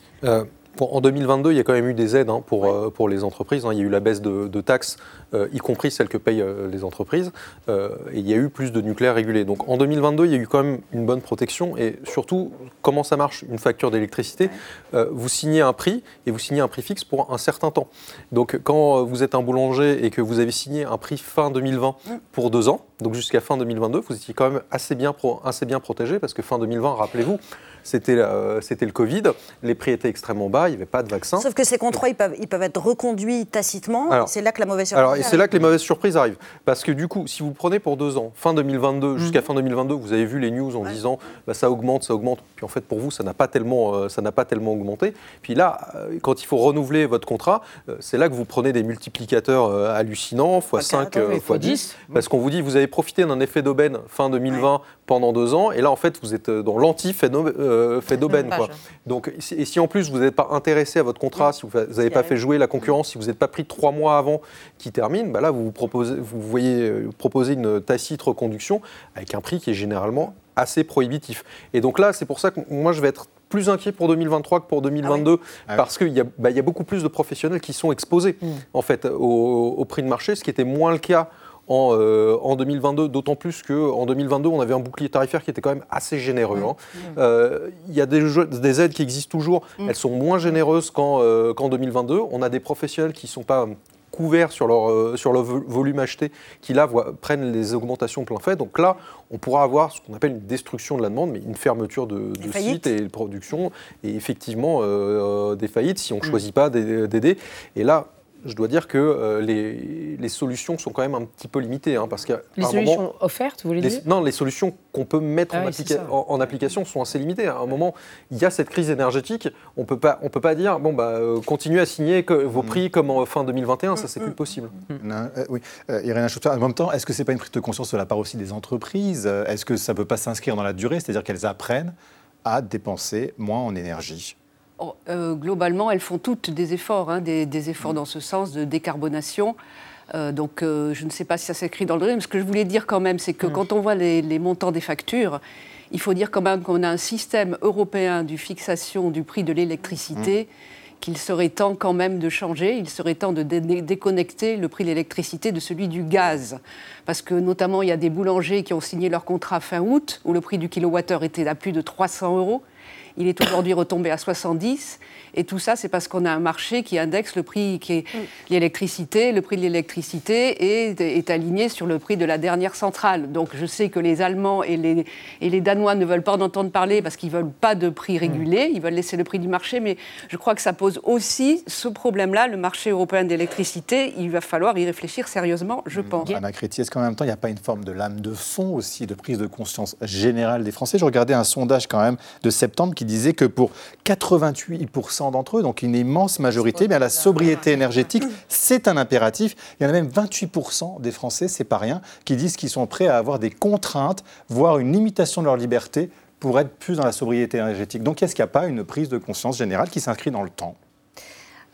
En 2022, il y a quand même eu des aides hein, pour, euh, pour les entreprises. hein. Il y a eu la baisse de, de taxes, euh, y compris celles que payent euh, les entreprises. Et il y a eu plus de nucléaire régulé. Donc en 2022, il y a eu quand même une bonne protection. Et surtout, comment ça marche une facture d'électricité Vous signez un prix et vous signez un prix fixe pour un certain temps. Donc quand vous êtes un boulanger et que vous avez signé un prix fin 2020 pour deux ans, donc jusqu'à fin 2022, vous étiez quand même assez bien, pro- assez bien protégé parce que fin 2020, rappelez-vous, c'était c'était le Covid, les prix étaient extrêmement bas, il n'y avait pas de vaccin. Sauf que ces contrats, ils peuvent, ils peuvent être reconduits tacitement. C'est là que la mauvaise surprise Alors, et c'est arrive. là que les mauvaises surprises arrivent. Parce que du coup, si vous prenez pour deux ans, fin 2022 jusqu'à fin 2022, vous avez vu les news en disant bah, ça augmente, ça augmente. Puis en fait, pour vous, ça n'a pas tellement, euh, ça n'a pas tellement augmenté. Puis là, euh, quand il faut renouveler votre contrat, euh, c'est là que vous prenez des multiplicateurs euh, hallucinants, x 5, oui, x fois 10, 10. parce qu'on vous dit vous avez profité d'un effet d'aubaine fin 2020 pendant deux ans, et là en fait vous êtes dans l'anti-fait d'au- fait d'aubaine. Donc, et si en plus vous n'êtes pas intéressé à votre contrat, si vous n'avez pas fait jouer la concurrence, si vous n'êtes pas pris trois mois avant qui termine, bah là vous, vous proposez, vous voyez euh, proposer une tacite reconduction avec un prix qui est généralement assez prohibitif. Et donc là, c'est pour ça que moi je vais être plus inquiet pour 2023 que pour 2022 parce qu'il y, a- bah, y a beaucoup plus de professionnels qui sont exposés en fait au, au prix de marché, ce qui était moins le cas en, euh, en 2022, d'autant plus qu'en 2022, on avait un bouclier tarifaire qui était quand même assez généreux. hein. Euh, Il y a des, aides qui existent toujours, Mm. elles sont moins généreuses qu'en euh, qu'en 2022. On a des professionnels qui ne sont pas couverts sur leur, euh, sur le vo- volume acheté, qui là voient- prennent les augmentations plein fait. Donc là, on pourra avoir ce qu'on appelle une destruction de la demande, mais une fermeture de, de sites et de production, et effectivement euh, des faillites si on ne Mm. choisit pas d'aider. Et là, je dois dire que euh, les, les solutions sont quand même un petit peu limitées, hein, parce qu'à Les solutions moment, offertes, vous voulez les- dire non, les solutions qu'on peut mettre Ah en, oui, c'est applica- ça. en- en application sont assez limitées. À un moment, il y a cette crise énergétique. On peut pas, on peut pas dire bon bah euh, continuez à signer que vos Mm. prix comme en fin 2021. Ça c'est plus possible. Non, euh, oui, Euh, Irène Schauter, en même temps, est-ce que c'est pas une prise de conscience de la part aussi des entreprises? Est-ce que ça ne peut pas s'inscrire dans la durée, c'est-à-dire qu'elles apprennent à dépenser moins en énergie euh, globalement, elles font toutes des efforts, hein, des, des efforts Mm. dans ce sens de décarbonation. Euh, donc, euh, je ne sais pas si ça s'écrit dans le mais ce que je voulais dire quand même, c'est Mm. que quand on voit les, les montants des factures, il faut dire quand même qu'on a un système européen de fixation du prix de l'électricité Mm. qu'il serait temps quand même de changer. Il serait temps de dé- déconnecter le prix de l'électricité de celui du gaz. Parce que notamment, il y a des boulangers qui ont signé leur contrat fin août, où le prix du kilowattheure était à plus de 300 euros. Il est aujourd'hui retombé à 70. Et tout ça, c'est parce qu'on a un marché qui indexe le prix qui est l'électricité. Le prix de l'électricité est, est, aligné sur le prix de la dernière centrale. Donc je sais que les Allemands et les, et les Danois ne veulent pas en entendre parler parce qu'ils ne veulent pas de prix régulé. Ils veulent laisser le prix du marché. Mais je crois que ça pose aussi ce problème-là, le marché européen d'électricité. Il va falloir y réfléchir sérieusement, je pense. Anna Crétier, est-ce qu'en même temps, il n'y a pas une forme de lame de fond aussi, de prise de conscience générale des Français? Je regardais un sondage quand même de septembre qui disait que pour 88% d'entre eux, donc une immense majorité, bien la sobriété énergétique, c'est un impératif. Il y en a même 28% des Français, c'est pas rien, qui disent qu'ils sont prêts à avoir des contraintes, voire une limitation de leur liberté pour être plus dans la sobriété énergétique. Donc est-ce qu'il n'y a pas une prise de conscience générale qui s'inscrit dans le temps?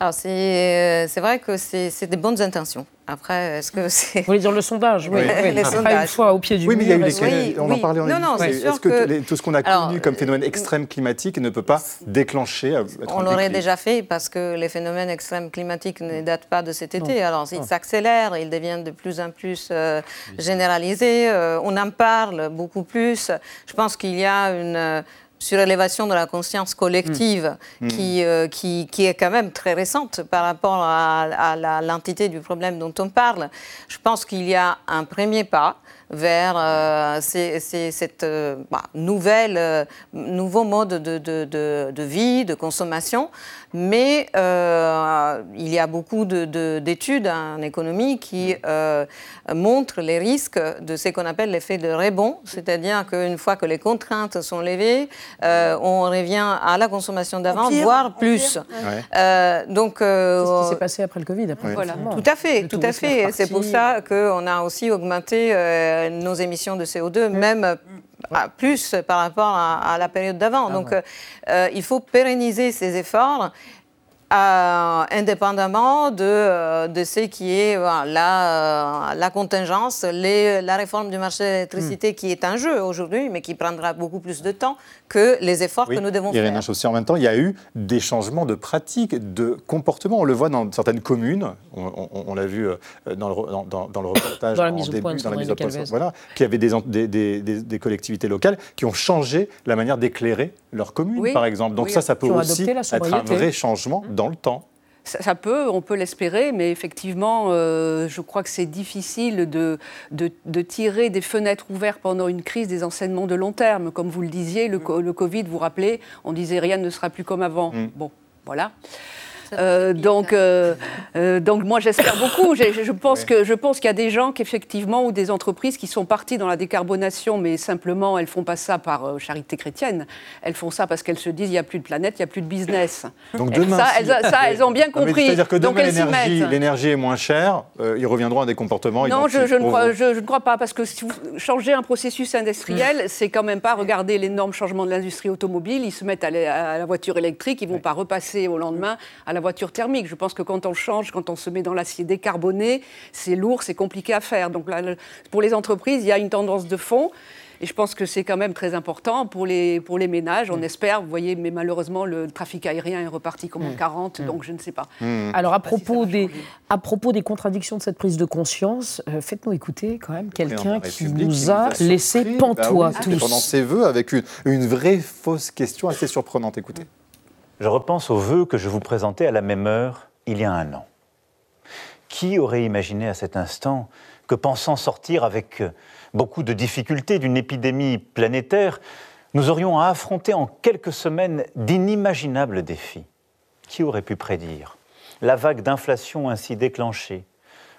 Alors, c'est vrai que c'est des bonnes intentions. Après, est-ce que c'est. Vous voulez dire le sondage Oui, oui. les sondages. une fois au pied du oui, mais il y a eu mur, les, on en parlait en Non, non, c'est Est-ce sûr que, que- les- tout ce qu'on a Alors, connu comme phénomène extrême climatique ne peut pas déclencher euh, On l'aurait déjà fait parce que les phénomènes extrêmes climatiques ne datent pas de cet été. Alors, ils s'accélèrent, ils deviennent de plus en plus euh, généralisés. euh, on en parle beaucoup plus. Je pense qu'il y a une euh, surélévation de la conscience collective Mm. qui, euh, qui, qui est quand même très récente par rapport à, à l'entité du problème dont on parle. Je pense qu'il y a un premier pas vers euh, ces- ces- cette euh, bah, nouvelle, euh, nouveau mode de, de- de- de vie, de consommation. Mais euh, il y a beaucoup de- de- d'études en économie qui euh, montrent les risques de ce qu'on appelle l'effet de rebond, c'est-à-dire qu'une fois que les contraintes sont levées, euh, on revient à la consommation d'avant, voire plus. Ouais. Euh, donc, euh, C'est ce qui s'est passé après le Covid. Après, voilà, tout à fait, Le tout à fait. C'est pour ça qu'on a aussi augmenté euh, nos émissions de CO2, même euh, à plus par rapport à, à la période d'avant. Donc, euh, euh, il faut pérenniser ces efforts. Euh, indépendamment de, euh, de ce qui est voilà, la, euh, la contingence, les- la réforme du marché de l'électricité qui est un jeu aujourd'hui, mais qui prendra beaucoup plus de temps que les efforts Oui, que nous devons Irène faire. Chaussy, en même temps, il y a eu des changements de pratiques, de comportement. On le voit dans certaines communes. On, on- on l'a vu dans le, dans, dans- dans le reportage Dans la en mise au début, point dans la mise au point. Voilà, qu'il y avait des, en- des, des- collectivités locales qui ont changé la manière d'éclairer leur commune, Oui, par exemple. Donc oui. ça, ça peut aussi être un vrai changement dans le temps. Ça, peut, on peut l'espérer, mais effectivement, euh, je crois que c'est difficile de, de, de tirer des fenêtres ouvertes pendant une crise des enseignements de long terme. Comme vous le disiez, le, co- le Covid, vous rappelez, on disait rien ne sera plus comme avant. Bon, voilà. Euh, donc, euh, euh, donc moi j'espère beaucoup. Je, pense que je pense qu'il y a des gens qui effectivement ou des entreprises qui sont parties dans la décarbonation, mais simplement elles font pas ça par euh, charité chrétienne. Elles font ça parce qu'elles se disent il y a plus de planète, il y a plus de business. Donc Et demain, ça, si- elles, ça, elles ont bien compris. C'est-à-dire que donc demain, l'énergie est moins chère, euh, ils reviendront à des comportements Non, je, ne crois, vous. je- je ne crois pas, parce que si vous changez un processus industriel, c'est quand même pas regarder l'énorme changement de l'industrie automobile. Ils se mettent à la, à la voiture électrique, ils vont pas repasser au lendemain à la voiture thermique. Je pense que quand on change, quand on se met dans l'acier décarboné, c'est lourd, c'est compliqué à faire. Donc là, pour les entreprises, il y a une tendance de fond. Et je pense que c'est quand même très important pour les, pour les ménages. On espère, vous voyez, mais malheureusement, le trafic aérien est reparti comme en 40, donc je ne sais pas. Alors, à propos, des, à propos des contradictions de cette prise de conscience, euh, faites-nous écouter quand même quelqu'un qui République nous a laissé pantois Bah oui, tous. Pendant ses vœux, avec une, une vraie fausse question assez surprenante. Écoutez. Je repense aux vœux que je vous présentais à la même heure il y a un an. Qui aurait imaginé à cet instant que pensant sortir avec beaucoup de difficultés d'une épidémie planétaire, nous aurions à affronter en quelques semaines d'inimaginables défis? Qui aurait pu prédire? La vague d'inflation ainsi déclenchée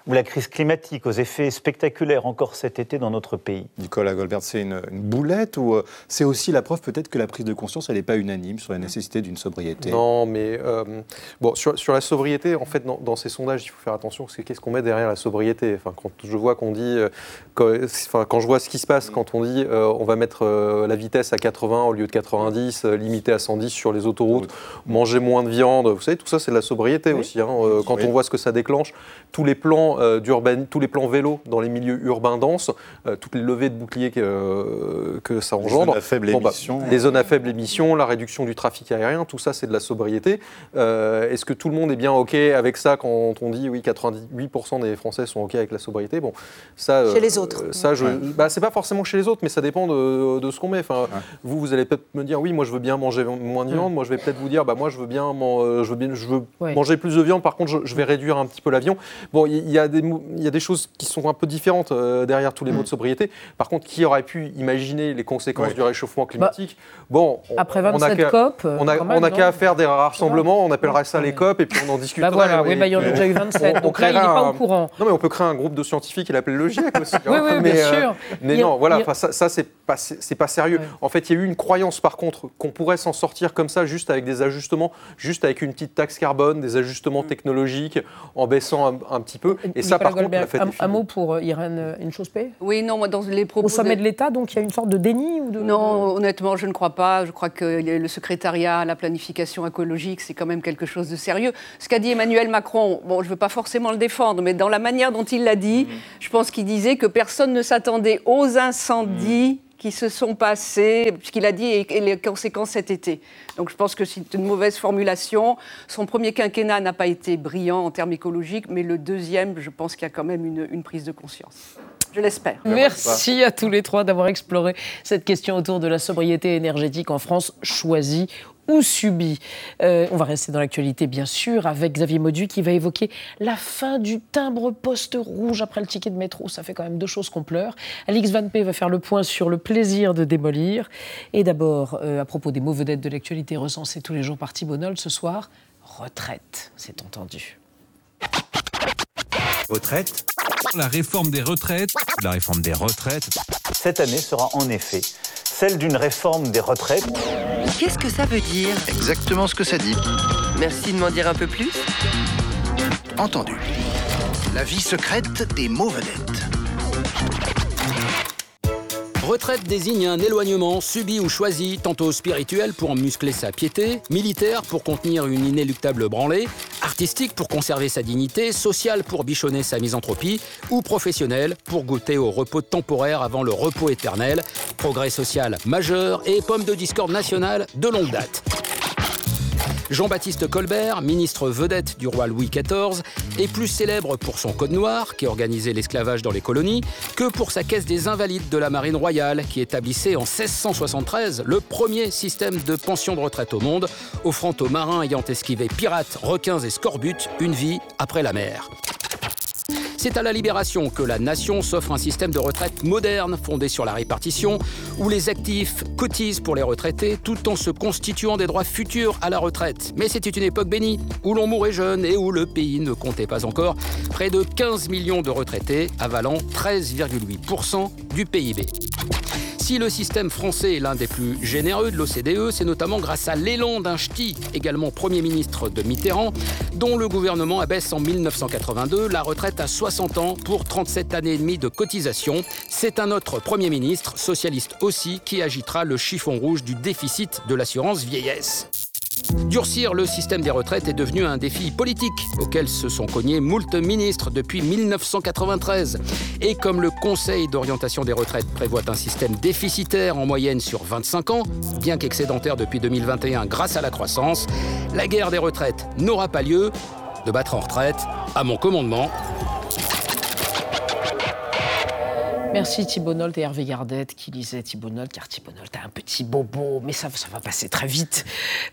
ou la crise climatique aux effets spectaculaires encore cet été dans notre pays. Nicolas Goldberg, c'est une, une boulette ou euh, c'est aussi la preuve peut-être que la prise de conscience, elle n'est pas unanime sur la nécessité d'une sobriété? Non, mais euh, bon, sur, sur la sobriété, en fait, dans, dans ces sondages, il faut faire attention, que qu'est-ce qu'on met derrière la sobriété? Enfin, Quand je vois qu'on dit, euh, quand, enfin, quand je vois ce qui se passe, quand on dit euh, on va mettre euh, la vitesse à 80 au lieu de 90, euh, limiter à 110 sur les autoroutes, manger moins de viande, vous savez, tout ça, c'est de la sobriété aussi. hein, euh, quand on voit ce que ça déclenche, tous les plans plans euh, d'urban, tous les plans vélo dans les milieux urbains denses, euh, toutes les levées de boucliers que, euh, que ça Les engendre. zones à faible Bon, bah, émission. les zones à faible émission, la réduction du trafic aérien, tout ça c'est de la sobriété. Euh, Est-ce que tout le monde est bien OK avec ça quand on dit oui 98% des Français sont OK avec la sobriété? Bon, ça. euh, Chez les autres. Ça, je, bah, c'est pas forcément chez les autres, mais ça dépend de, de ce qu'on met. Enfin, vous, vous allez peut-être me dire oui, moi je veux bien manger moins de viande. Moi, je vais peut-être vous dire bah moi je veux bien, man- je veux bien, je veux Ouais. manger plus de viande. Par contre, je, je vais réduire un petit peu l'avion. Bon, il y, a des il y a des choses qui sont un peu différentes euh, derrière tous les mots de sobriété. Par contre, qui aurait pu imaginer les conséquences Ouais. du réchauffement climatique? Bon, on- Après on a 27 qu'à- COP, euh, on a, quand même, on a non? qu'à faire des rassemblements. On appellera ça les COP et puis on en discutera. Bah voilà, oui, bah, il y en a déjà eu 27, donc là, il n'est pas au courant. Non, mais on peut créer un groupe de scientifiques et l'appeler le GIEC aussi. hein. Oui, oui, mais, bien sûr. Mais non, voilà, ça, ça c'est pas, sérieux. En fait, il y a eu une croyance, par contre, qu'on pourrait s'en sortir comme ça, juste avec des ajustements, juste avec une petite taxe carbone, des ajustements technologiques, en baissant un, un petit peu. Et ça, par contre, Goldberg, la fête un, un mot pour euh, Irène euh, Inchospé Oui, non, moi, dans les propos. Au sommet de- de l'État, donc il y a une sorte de déni ou de... Non, honnêtement, je ne crois pas. Je crois que le secrétariat à la planification écologique, c'est quand même quelque chose de sérieux. Ce qu'a dit Emmanuel Macron, bon, je ne veux pas forcément le défendre, mais dans la manière dont il l'a dit, je pense qu'il disait que personne ne s'attendait aux incendies qui se sont passés, puisqu'il a dit, et, et les conséquences cet été. Donc je pense que c'est une mauvaise formulation. Son premier quinquennat n'a pas été brillant en termes écologiques, mais le deuxième, je pense qu'il y a quand même une, une prise de conscience. Je l'espère. Merci à tous les trois d'avoir exploré cette question autour de la sobriété énergétique en France, choisie ou subie. Euh, on va rester dans l'actualité, bien sûr, avec Xavier Maudu qui va évoquer la fin du timbre poste rouge après le ticket de métro. Ça fait quand même deux choses qu'on pleure. Alix Van P va faire le point sur le plaisir de démolir. Et d'abord, euh, à propos des mots vedettes de l'actualité recensés tous les jours par Thibault ce soir, retraite, c'est entendu. Retraite La réforme des retraites La réforme des retraites Cette année sera en effet celle d'une réforme des retraites. Qu'est-ce que ça veut dire Exactement ce que ça dit. Merci de m'en dire un peu plus. Entendu. La vie secrète des mots vedettes. Retraite désigne un éloignement subi ou choisi, tantôt spirituel pour muscler sa piété, militaire pour contenir une inéluctable branlée, artistique pour conserver sa dignité, social pour bichonner sa misanthropie, ou professionnel pour goûter au repos temporaire avant le repos éternel, progrès social majeur et pomme de discorde nationale de longue date. Jean-Baptiste Colbert, ministre vedette du roi Louis XIV, est plus célèbre pour son Code noir, qui organisait l'esclavage dans les colonies, que pour sa caisse des invalides de la Marine royale, qui établissait en 1673 le premier système de pension de retraite au monde, offrant aux marins ayant esquivé pirates, requins et scorbutes une vie après la mer. C'est à la Libération que la nation s'offre un système de retraite moderne fondé sur la répartition, où les actifs cotisent pour les retraités tout en se constituant des droits futurs à la retraite. Mais c'était une époque bénie, où l'on mourait jeune et où le pays ne comptait pas encore près de 15 millions de retraités, avalant 13,8% du PIB. Si le système français est l'un des plus généreux de l'OCDE, c'est notamment grâce à l'élan d'un ch'ti, également Premier ministre de Mitterrand, dont le gouvernement abaisse en 1982 la retraite à 60 ans pour 37 années et demie de cotisation. C'est un autre Premier ministre, socialiste aussi, qui agitera le chiffon rouge du déficit de l'assurance vieillesse. Durcir le système des retraites est devenu un défi politique auquel se sont cognés moult ministres depuis 1993. Et comme le Conseil d'orientation des retraites prévoit un système déficitaire en moyenne sur 25 ans, bien qu'excédentaire depuis 2021 grâce à la croissance, la guerre des retraites n'aura pas lieu. De battre en retraite, à mon commandement, Merci Thibault Nolte et Hervé Gardette qui lisaient Thibault Nolte, car Thibault Nolte a un petit bobo, mais ça, ça va passer très vite.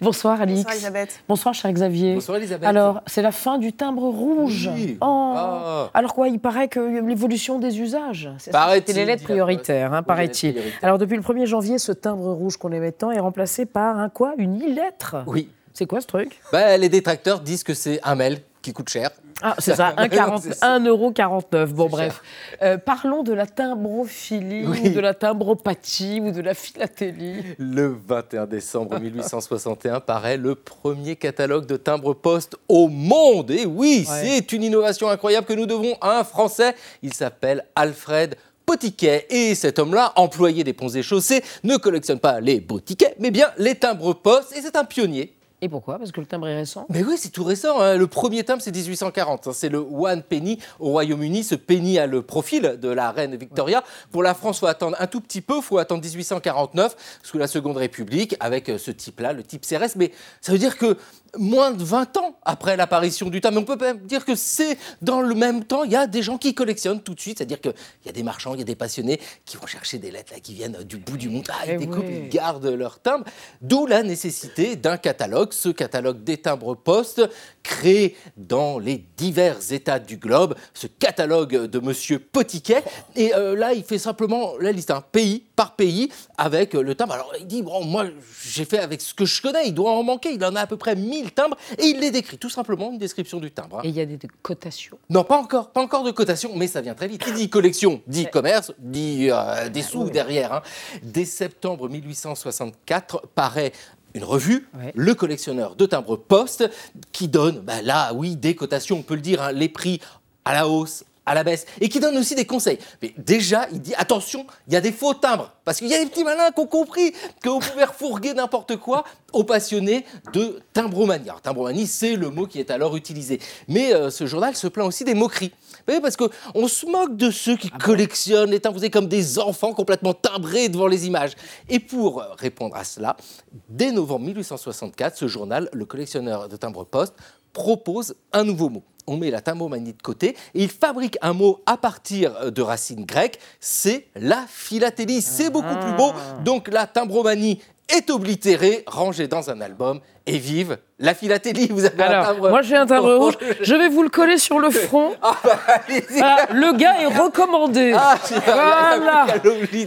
Bonsoir Alix. Bonsoir Elisabeth. Bonsoir cher Xavier. Bonsoir, Elisabeth. Alors, c'est la fin du timbre rouge. Oui. Oh. Ah. Alors quoi, il paraît que l'évolution des usages, c'est les lettres prioritaires, hein, paraît-il. Alors depuis le 1er janvier, ce timbre rouge qu'on aimait tant est remplacé par un quoi? Une e-lettre Oui. C'est quoi ce truc? Bah, les détracteurs disent que c'est un mail qui coûte cher. Ah, c'est ça, C'est ça. 1,49€. Bon, bref. Euh, parlons de la timbrophilie, Oui. ou de la timbropathie, ou de la philatélie. Le 21 décembre 1861 paraît le premier catalogue de timbres-poste au monde. Et oui, Ouais. c'est une innovation incroyable que nous devons à un Français. Il s'appelle Alfred Potiquet. Et cet homme-là, employé des ponts et chaussées, ne collectionne pas les beaux tickets, mais bien les timbres-postes. Et c'est un pionnier Et pourquoi? Parce que le timbre est récent? Mais oui, c'est tout récent. hein. Le premier timbre, c'est 1840. hein. C'est le one penny au Royaume-Uni. Ce penny a le profil de la reine Victoria. Pour la France, il faut attendre un tout petit peu. Il faut attendre 1849, sous la Seconde République, avec euh, ce type-là, le type CRS. Mais ça veut dire que moins de 20 ans après l'apparition du timbre, on peut même dire que c'est dans le même temps, il y a des gens qui collectionnent tout de suite. C'est-à-dire qu'il y a des marchands, il y a des passionnés qui vont chercher des lettres là, qui viennent du bout du monde. Ah, ils Eh découpent, oui. ils gardent leur timbre. D'où la nécessité d'un catalogue, ce catalogue des timbres postes, créé dans les divers États du globe, ce catalogue de Monsieur Potiquet. Et euh, là, il fait simplement la liste, hein, pays par pays, avec euh, le timbre. Alors, il dit, bon, moi, j'ai fait avec ce que je connais, il doit en manquer, il en a à peu près 1000 timbres, et il les décrit, tout simplement, une description du timbre. hein. Et il y a des cotations. Non, pas encore, pas encore de cotation, mais ça vient très vite. Qui dit collection, dit commerce, dit euh, des sous derrière. hein. Dès septembre 1864 paraît une revue, Le collectionneur de timbres poste, qui donne, bah là, oui, des cotations, on peut le dire, hein, les prix à la hausse, à la baisse, et qui donne aussi des conseils. Mais déjà, il dit attention, il y a des faux timbres, parce qu'il y a des petits malins qui ont compris que vous pouvez refourguer n'importe quoi aux passionnés de timbromanie. Alors, timbromanie, c'est le mot qui est alors utilisé. Mais euh, ce journal se plaint aussi des moqueries. Vous voyez, parce qu'on se moque de ceux qui collectionnent les timbres, vous êtes comme des enfants complètement timbrés devant les images. Et pour euh, répondre à cela, dès novembre 1864, ce journal, le collectionneur de timbres poste, propose un nouveau mot. On met la timbromanie de côté et il fabrique un mot à partir euh, de racines grecques, c'est la philatélie. C'est beaucoup plus beau. Donc la timbromanie est oblitérée, rangée dans un album et vive la philatélie. Vous avez un Alors, timbre moi j'ai un timbre rouge, je vais vous le coller sur le front. Voilà, le gars est recommandé. Ah, voilà.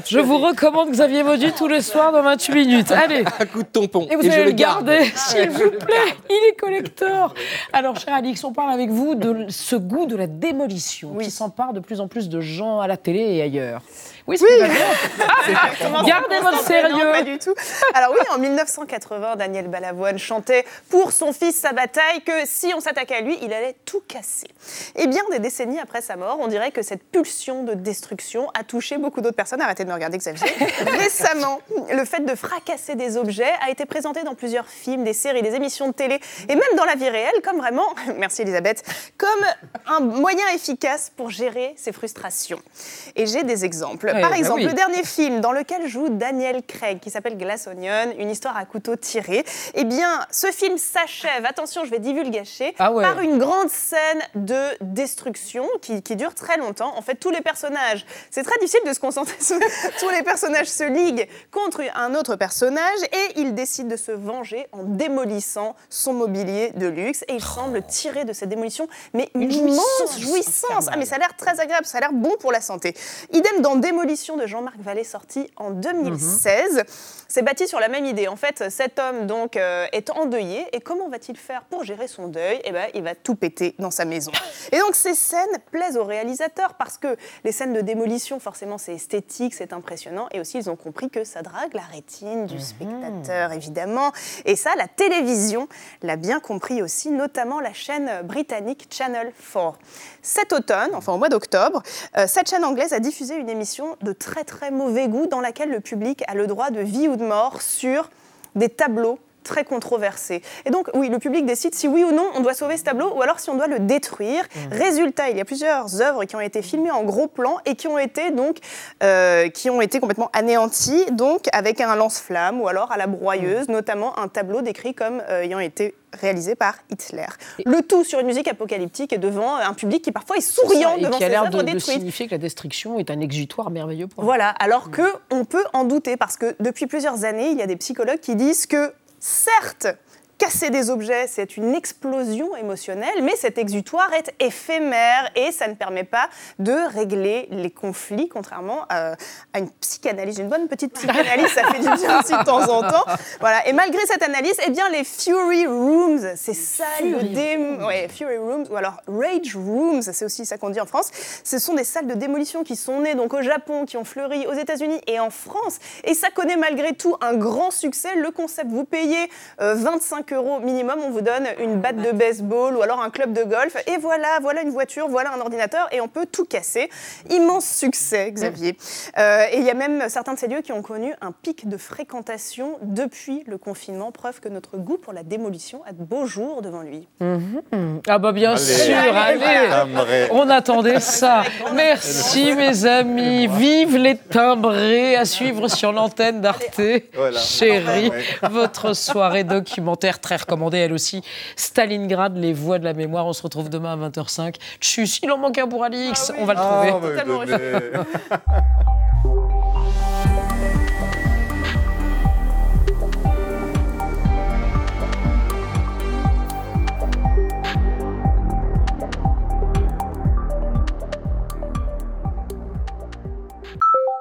Je vous recommande Xavier Maudu tous les soirs dans 28 minutes. Allez. Un coup de tampon. Et vous je allez le le garde. garder, s'il vous plaît. Il est collector. Alors, cher Alix, on parle avec vous de ce goût de la démolition qui s'empare de plus en plus de gens à la télé et ailleurs. Oui, c'est pas bien. Gardez votre Non, sérieux. pas du tout. Alors oui, en 1980, Daniel Balavoine chantait pour son fils sa bataille que si on s'attaquait à lui, il allait tout casser. Et bien des décennies après sa mort, on dirait que cette pulsion de destruction a touché beaucoup d'autres personnes. Arrêtez de me regarder, Xavier. Récemment, le fait de fracasser des objets a été présenté dans plusieurs films, des séries, des émissions de télé et même dans la vie réelle comme vraiment, merci Elisabeth, comme un moyen efficace pour gérer ses frustrations. Et j'ai des exemples. Ouais, Par bah exemple, oui. le dernier film dans lequel joue Daniel Craig, qui s'appelle Glass Onion, une histoire à couteau tiré. Eh bien, ce film s'achève, attention, je vais divulgacher, Ah ouais. par une grande scène de destruction qui, qui dure très longtemps. En fait, tous les personnages, c'est très difficile de se concentrer sur tous les personnages se liguent contre un autre personnage et il décide de se venger en démolissant son mobilier de luxe et il semble tirer de cette démolition mais une, Une immense jouissance jouissance. Ah, mais ça a l'air très agréable, ça a l'air bon pour la santé. Idem dans Démolition de Jean-Marc Vallée, sorti en 2016. C'est bâti sur la même idée. En fait, cet homme donc euh, est endeuillé et comment va-t-il faire pour gérer son deuil? Eh ben, il va tout péter dans sa maison. Et donc ces scènes plaisent aux réalisateurs parce que les scènes de démolition, forcément, c'est esthétique, c'est impressionnant et aussi ils ont compris que ça drague la rétine du spectateur, évidemment. Et ça, la télévision l'a bien compris aussi, notamment la chaîne britannique Channel 4. Cet automne, enfin au mois d'octobre, euh, cette chaîne anglaise a diffusé une émission de très très mauvais goût dans laquelle le public a le droit de vie ou de mort sur des tableaux très controversés. Et donc, oui, le public décide si oui ou non on doit sauver ce tableau ou alors si on doit le détruire. Résultat, il y a plusieurs œuvres qui ont été filmées en gros plan et qui ont été donc euh, qui ont été complètement anéanties, donc avec un lance-flamme ou alors à la broyeuse, notamment un tableau décrit comme euh, ayant été réalisé par Hitler. Le tout sur une musique apocalyptique et devant un public qui parfois est souriant et devant qui a l'air œuvres de, signifier que la destruction est un exutoire merveilleux pour Voilà, alors que on peut en douter parce que depuis plusieurs années, il y a des psychologues qui disent que certes, casser des objets, c'est une explosion émotionnelle, mais cet exutoire est éphémère et ça ne permet pas de régler les conflits, contrairement à, à une psychanalyse, une bonne petite psychanalyse, ça fait du bien aussi de temps en temps. Voilà. Et malgré cette analyse, eh bien les Fury Rooms, ces salles de Fury dé- ouais, Fury Rooms ou alors Rage Rooms, c'est aussi ça qu'on dit en France. Ce sont des salles de démolition qui sont nées donc au Japon, qui ont fleuri aux États-Unis et en France. Et ça connaît malgré tout un grand succès. Le concept, vous payez euh, 25 5 euros minimum, on vous donne une batte de baseball ou alors un club de golf. Et voilà, voilà une voiture, voilà un ordinateur et on peut tout casser. Immense succès, Xavier. Euh, et il y a même certains de ces lieux qui ont connu un pic de fréquentation depuis le confinement, preuve que notre goût pour la démolition a de beaux jours devant lui. Mhm. Ah bah bien Allez. sûr, Allez, on attendait ça. Merci mes amis, vive les timbrés à suivre sur l'antenne d'Arte. Voilà. Chérie, votre soirée documentaire très recommandée, elle aussi. Stalingrad, les voix de la mémoire, on se retrouve demain à 20h05. Tchuss, il en manque un pour Alix, on va le Ah, trouver.